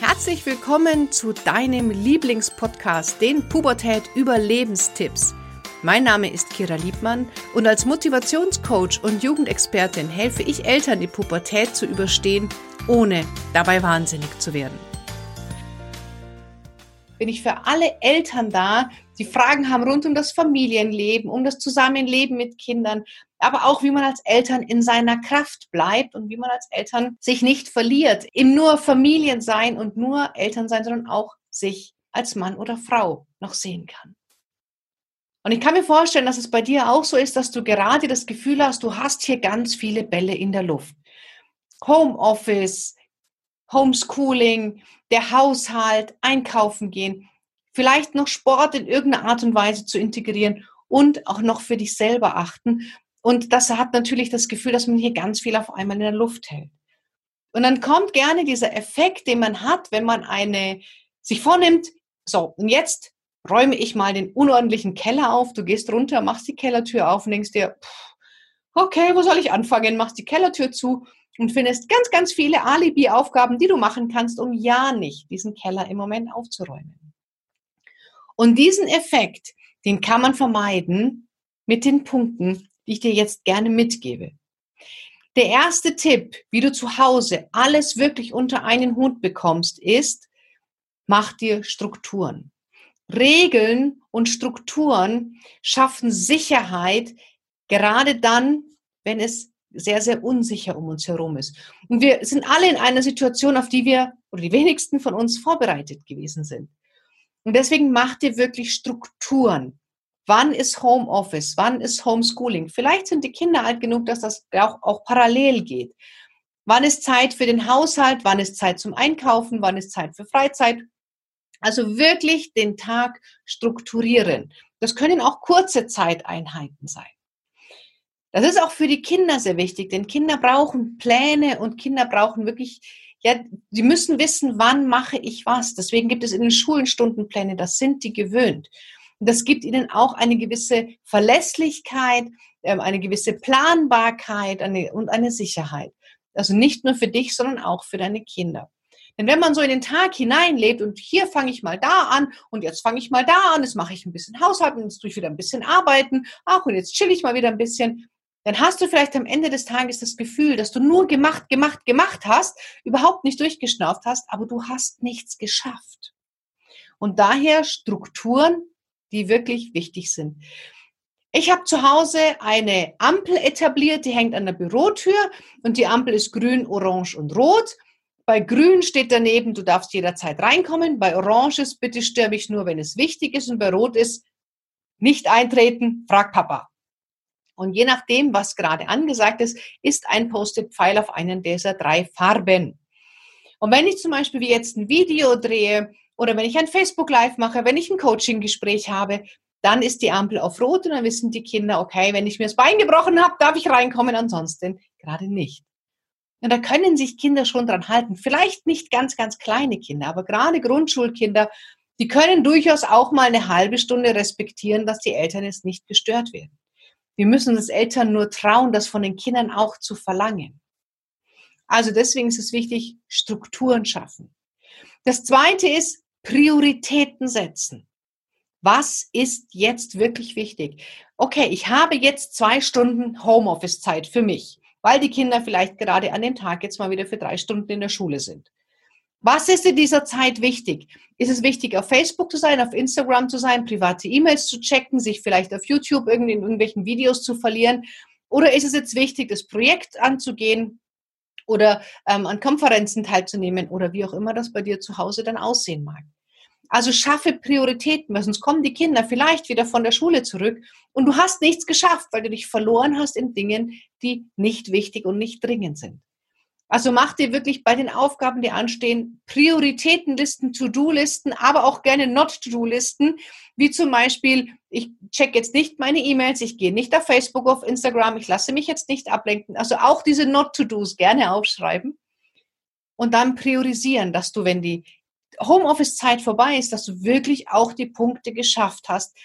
Herzlich willkommen zu deinem Lieblingspodcast, den Pubertät Überlebenstipps. Mein Name ist Kira Liebmann und als Motivationscoach und Jugendexpertin helfe ich Eltern, die Pubertät zu überstehen, ohne dabei wahnsinnig zu werden. Bin ich für alle Eltern da, die Fragen haben rund um das Familienleben, um das Zusammenleben mit Kindern, aber auch wie man als Eltern in seiner Kraft bleibt und wie man als Eltern sich nicht verliert im nur Familien sein und nur Eltern sein, sondern auch sich als Mann oder Frau noch sehen kann. Und ich kann mir vorstellen, dass es bei dir auch so ist, dass du gerade das Gefühl hast, du hast hier ganz viele Bälle in der Luft. Homeoffice, Homeschooling, der Haushalt, einkaufen gehen, vielleicht noch Sport in irgendeiner Art und Weise zu integrieren und auch noch für dich selber achten und das hat natürlich das Gefühl, dass man hier ganz viel auf einmal in der Luft hält. Und dann kommt gerne dieser Effekt, den man hat, wenn man eine sich vornimmt, so, und jetzt räume ich mal den unordentlichen Keller auf. Du gehst runter, machst die Kellertür auf und denkst dir, okay, wo soll ich anfangen? Machst die Kellertür zu und findest ganz, ganz viele Alibi-Aufgaben, die du machen kannst, um ja nicht diesen Keller im Moment aufzuräumen. Und diesen Effekt, den kann man vermeiden mit den Punkten, die ich dir jetzt gerne mitgebe. Der erste Tipp, wie du zu Hause alles wirklich unter einen Hut bekommst, ist, mach dir Strukturen. Regeln und Strukturen schaffen Sicherheit, gerade dann, wenn es sehr, sehr unsicher um uns herum ist. Und wir sind alle in einer Situation, auf die wir, oder die wenigsten von uns vorbereitet gewesen sind. Und deswegen mach dir wirklich Strukturen. Wann ist Homeoffice? Wann ist Homeschooling? Vielleicht sind die Kinder alt genug, dass das auch, auch parallel geht. Wann ist Zeit für den Haushalt? Wann ist Zeit zum Einkaufen? Wann ist Zeit für Freizeit? Also wirklich den Tag strukturieren. Das können auch kurze Zeiteinheiten sein. Das ist auch für die Kinder sehr wichtig, denn Kinder brauchen Pläne und Kinder brauchen wirklich, ja, sie müssen wissen, wann mache ich was. Deswegen gibt es in den Schulen Stundenpläne, das sind die gewöhnt. Das gibt ihnen auch eine gewisse Verlässlichkeit, ähm, eine gewisse Planbarkeit und eine Sicherheit. Also nicht nur für dich, sondern auch für deine Kinder. Denn wenn man so in den Tag hineinlebt und hier fange ich mal da an und jetzt fange ich mal da an, jetzt mache ich ein bisschen Haushalt und jetzt tue ich wieder ein bisschen arbeiten, ach und jetzt chill ich mal wieder ein bisschen, dann hast du vielleicht am Ende des Tages das Gefühl, dass du nur gemacht, gemacht, gemacht hast, überhaupt nicht durchgeschnauft hast, aber du hast nichts geschafft. Und daher Strukturen die wirklich wichtig sind. Ich habe zu Hause eine Ampel etabliert, die hängt an der Bürotür und die Ampel ist grün, orange und rot. Bei grün steht daneben, du darfst jederzeit reinkommen. Bei orange ist, bitte störe mich nur, wenn es wichtig ist. Und bei rot ist, nicht eintreten, frag Papa. Und je nachdem, was gerade angesagt ist, ist ein Post-it-Pfeil auf einen dieser drei Farben. Und wenn ich zum Beispiel wie jetzt ein Video drehe oder wenn ich ein Facebook Live mache, wenn ich ein Coaching-Gespräch habe, dann ist die Ampel auf Rot und dann wissen die Kinder, okay, wenn ich mir das Bein gebrochen habe, darf ich reinkommen, ansonsten gerade nicht. Und da können sich Kinder schon dran halten. Vielleicht nicht ganz, ganz kleine Kinder, aber gerade Grundschulkinder, die können durchaus auch mal eine halbe Stunde respektieren, dass die Eltern jetzt nicht gestört werden. Wir müssen uns Eltern nur trauen, das von den Kindern auch zu verlangen. Also deswegen ist es wichtig, Strukturen schaffen. Das zweite ist, Prioritäten setzen. Was ist jetzt wirklich wichtig? Okay, ich habe jetzt zwei Stunden Homeoffice-Zeit für mich, weil die Kinder vielleicht gerade an dem Tag jetzt mal wieder für drei Stunden in der Schule sind. Was ist in dieser Zeit wichtig? Ist es wichtig, auf Facebook zu sein, auf Instagram zu sein, private E-Mails zu checken, sich vielleicht auf YouTube in irgendwelchen Videos zu verlieren? Oder ist es jetzt wichtig, das Projekt anzugehen oder ähm, an Konferenzen teilzunehmen oder wie auch immer das bei dir zu Hause dann aussehen mag? Also schaffe Prioritäten, weil sonst kommen die Kinder vielleicht wieder von der Schule zurück und du hast nichts geschafft, weil du dich verloren hast in Dingen, die nicht wichtig und nicht dringend sind. Also mach dir wirklich bei den Aufgaben, die anstehen, Prioritätenlisten, To-Do-Listen, aber auch gerne Not-To-Do-Listen, wie zum Beispiel, ich check jetzt nicht meine E-Mails, ich gehe nicht auf Facebook, auf Instagram, ich lasse mich jetzt nicht ablenken. Also auch diese Not-To-Dos gerne aufschreiben und dann priorisieren, dass du, wenn die Homeoffice-Zeit vorbei ist, dass du wirklich auch die Punkte geschafft hast,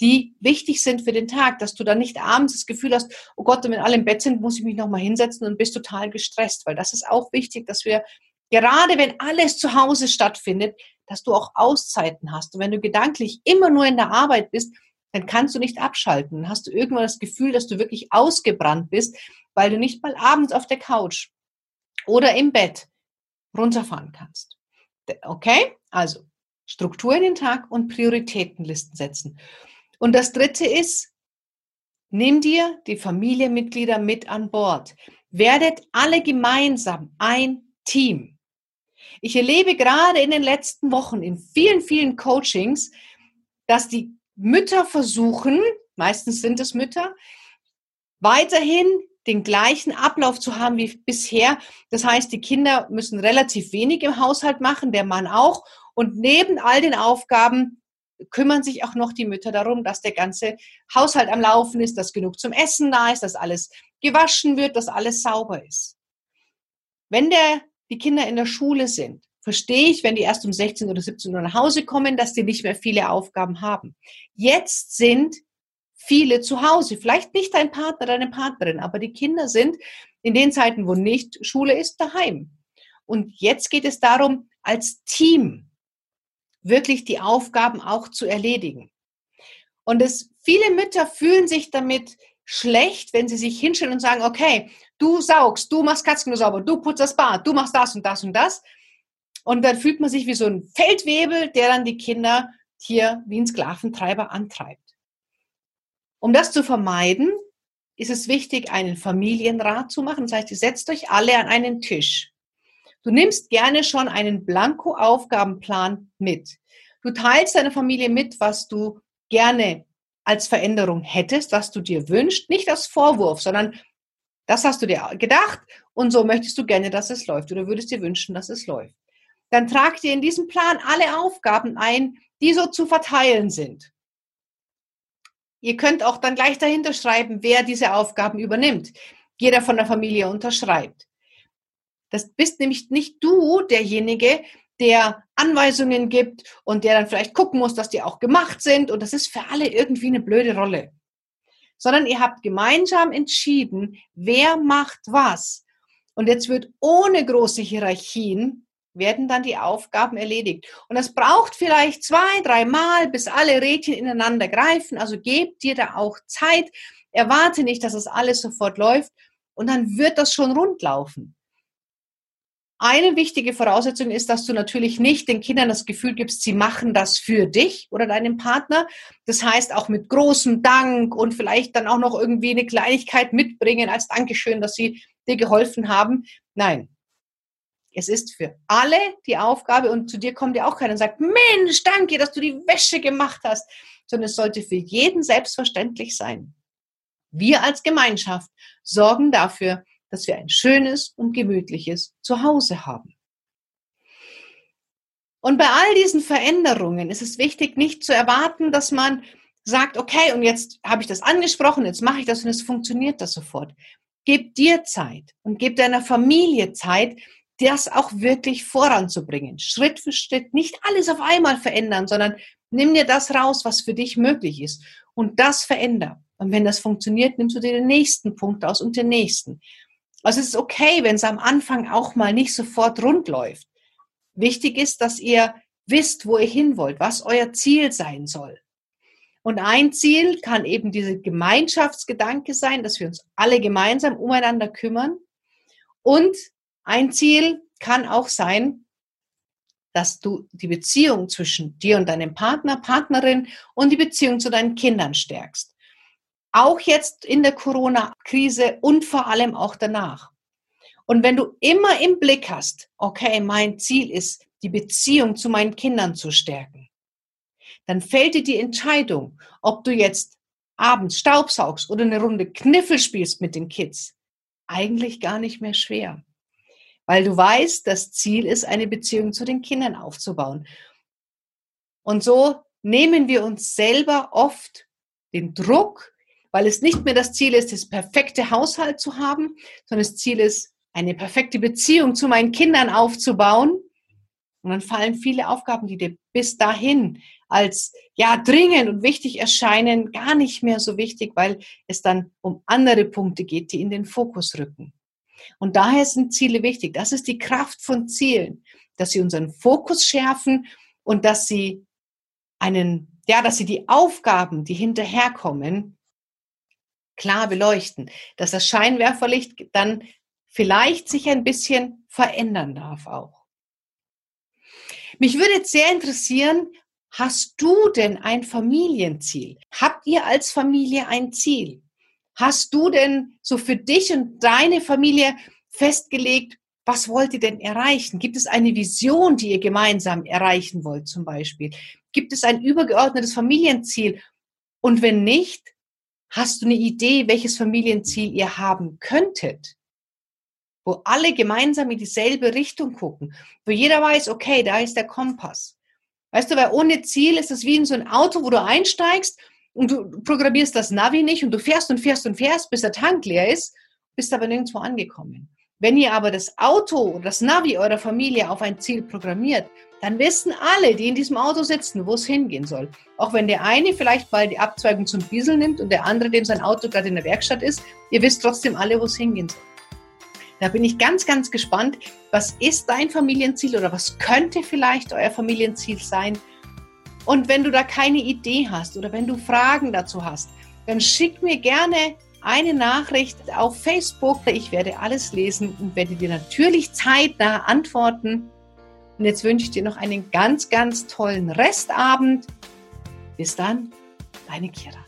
die wichtig sind für den Tag, dass du dann nicht abends das Gefühl hast, oh Gott, wenn alle im Bett sind, muss ich mich nochmal hinsetzen und bist total gestresst, weil das ist auch wichtig, dass wir Gerade wenn alles zu Hause stattfindet, dass du auch Auszeiten hast. Und wenn du gedanklich immer nur in der Arbeit bist, dann kannst du nicht abschalten. Dann hast du irgendwann das Gefühl, dass du wirklich ausgebrannt bist, weil du nicht mal abends auf der Couch oder im Bett runterfahren kannst. Okay? Also Struktur in den Tag und Prioritätenlisten setzen. Und das dritte ist, nimm dir die Familienmitglieder mit an Bord. Werdet alle gemeinsam ein Team. Ich erlebe gerade in den letzten Wochen in vielen, vielen Coachings, dass die Mütter versuchen, meistens sind es Mütter, weiterhin den gleichen Ablauf zu haben wie bisher. Das heißt, die Kinder müssen relativ wenig im Haushalt machen, der Mann auch. Und neben all den Aufgaben kümmern sich auch noch die Mütter darum, dass der ganze Haushalt am Laufen ist, dass genug zum Essen da ist, dass alles gewaschen wird, dass alles sauber ist. Wenn der, die Kinder in der Schule sind, verstehe ich, wenn die erst um 16 oder 17 Uhr nach Hause kommen, dass die nicht mehr viele Aufgaben haben. Jetzt sind viele zu Hause. Vielleicht nicht dein Partner, deine Partnerin, aber die Kinder sind in den Zeiten, wo nicht Schule ist, daheim. Und jetzt geht es darum, als Team wirklich die Aufgaben auch zu erledigen. Und es, viele Mütter fühlen sich damit schlecht, wenn sie sich hinstellen und sagen, okay, du saugst, du machst Katzenklo sauber, du putzt das Bad, du machst das und das und das. Und dann fühlt man sich wie so ein Feldwebel, der dann die Kinder hier wie ein Sklaventreiber antreibt. Um das zu vermeiden, ist es wichtig, einen Familienrat zu machen. Das heißt, ihr setzt euch alle an einen Tisch. Du nimmst gerne schon einen Blanko-Aufgabenplan mit. Du teilst deiner Familie mit, was du gerne als Veränderung hättest, was du dir wünschst, nicht als Vorwurf, sondern das hast du dir gedacht und so möchtest du gerne, dass es läuft oder würdest dir wünschen, dass es läuft. Dann trag dir in diesem Plan alle Aufgaben ein, die so zu verteilen sind. Ihr könnt auch dann gleich dahinter schreiben, wer diese Aufgaben übernimmt. Jeder von der Familie unterschreibt. Das bist nämlich nicht du derjenige, der Anweisungen gibt und der dann vielleicht gucken muss, dass die auch gemacht sind. Und das ist für alle irgendwie eine blöde Rolle. Sondern ihr habt gemeinsam entschieden, wer macht was. Und jetzt wird ohne große Hierarchien werden dann die Aufgaben erledigt. Und das braucht vielleicht zwei, drei Mal, bis alle Rädchen ineinander greifen. Also gebt dir da auch Zeit. Erwarte nicht, dass es alles sofort läuft. Und dann wird das schon rund laufen. Eine wichtige Voraussetzung ist, dass du natürlich nicht den Kindern das Gefühl gibst, sie machen das für dich oder deinen Partner. Das heißt auch mit großem Dank und vielleicht dann auch noch irgendwie eine Kleinigkeit mitbringen als Dankeschön, dass sie dir geholfen haben. Nein, es ist für alle die Aufgabe und zu dir kommt ja auch keiner und sagt, Mensch, danke, dass du die Wäsche gemacht hast, sondern es sollte für jeden selbstverständlich sein. Wir als Gemeinschaft sorgen dafür, dass wir ein schönes und gemütliches Zuhause haben. Und bei all diesen Veränderungen ist es wichtig, nicht zu erwarten, dass man sagt, okay, und jetzt habe ich das angesprochen, jetzt mache ich das und es funktioniert das sofort. Gib dir Zeit und gib deiner Familie Zeit, das auch wirklich voranzubringen. Schritt für Schritt, nicht alles auf einmal verändern, sondern nimm dir das raus, was für dich möglich ist und das veränder. Und wenn das funktioniert, nimmst du dir den nächsten Punkt aus und den nächsten. Also es ist okay, wenn es am Anfang auch mal nicht sofort rund läuft. Wichtig ist, dass ihr wisst, wo ihr hin wollt, was euer Ziel sein soll. Und ein Ziel kann eben diese Gemeinschaftsgedanke sein, dass wir uns alle gemeinsam umeinander kümmern. Und ein Ziel kann auch sein, dass du die Beziehung zwischen dir und deinem Partner, Partnerin und die Beziehung zu deinen Kindern stärkst. Auch jetzt in der Corona-Krise und vor allem auch danach. Und wenn du immer im Blick hast, okay, mein Ziel ist, die Beziehung zu meinen Kindern zu stärken, dann fällt dir die Entscheidung, ob du jetzt abends Staubsaugst oder eine Runde Kniffel spielst mit den Kids, eigentlich gar nicht mehr schwer weil du weißt, das Ziel ist, eine Beziehung zu den Kindern aufzubauen. Und so nehmen wir uns selber oft den Druck, weil es nicht mehr das Ziel ist, das perfekte Haushalt zu haben, sondern das Ziel ist, eine perfekte Beziehung zu meinen Kindern aufzubauen. Und dann fallen viele Aufgaben, die dir bis dahin als ja dringend und wichtig erscheinen, gar nicht mehr so wichtig, weil es dann um andere Punkte geht, die in den Fokus rücken. Und daher sind Ziele wichtig. Das ist die Kraft von Zielen, dass sie unseren Fokus schärfen und dass sie einen, ja, dass sie die Aufgaben, die hinterherkommen, klar beleuchten, dass das Scheinwerferlicht dann vielleicht sich ein bisschen verändern darf auch. Mich würde jetzt sehr interessieren, hast du denn ein Familienziel? Habt ihr als Familie ein Ziel? Hast du denn so für dich und deine Familie festgelegt, was wollt ihr denn erreichen? Gibt es eine Vision, die ihr gemeinsam erreichen wollt zum Beispiel? Gibt es ein übergeordnetes Familienziel? Und wenn nicht, hast du eine Idee, welches Familienziel ihr haben könntet? Wo alle gemeinsam in dieselbe Richtung gucken, wo jeder weiß, okay, da ist der Kompass. Weißt du, weil ohne Ziel ist es wie in so ein Auto, wo du einsteigst und du programmierst das Navi nicht und du fährst und fährst und fährst, bis der Tank leer ist, bist aber nirgendwo angekommen. Wenn ihr aber das Auto oder das Navi eurer Familie auf ein Ziel programmiert, dann wissen alle, die in diesem Auto sitzen, wo es hingehen soll. Auch wenn der eine vielleicht mal die Abzweigung zum Diesel nimmt und der andere, dem sein Auto gerade in der Werkstatt ist, ihr wisst trotzdem alle, wo es hingehen soll. Da bin ich ganz, ganz gespannt, was ist dein Familienziel oder was könnte vielleicht euer Familienziel sein? Und wenn du da keine Idee hast oder wenn du Fragen dazu hast, dann schick mir gerne eine Nachricht auf Facebook. Ich werde alles lesen und werde dir natürlich zeitnah antworten. Und jetzt wünsche ich dir noch einen ganz, ganz tollen Restabend. Bis dann, deine Kira.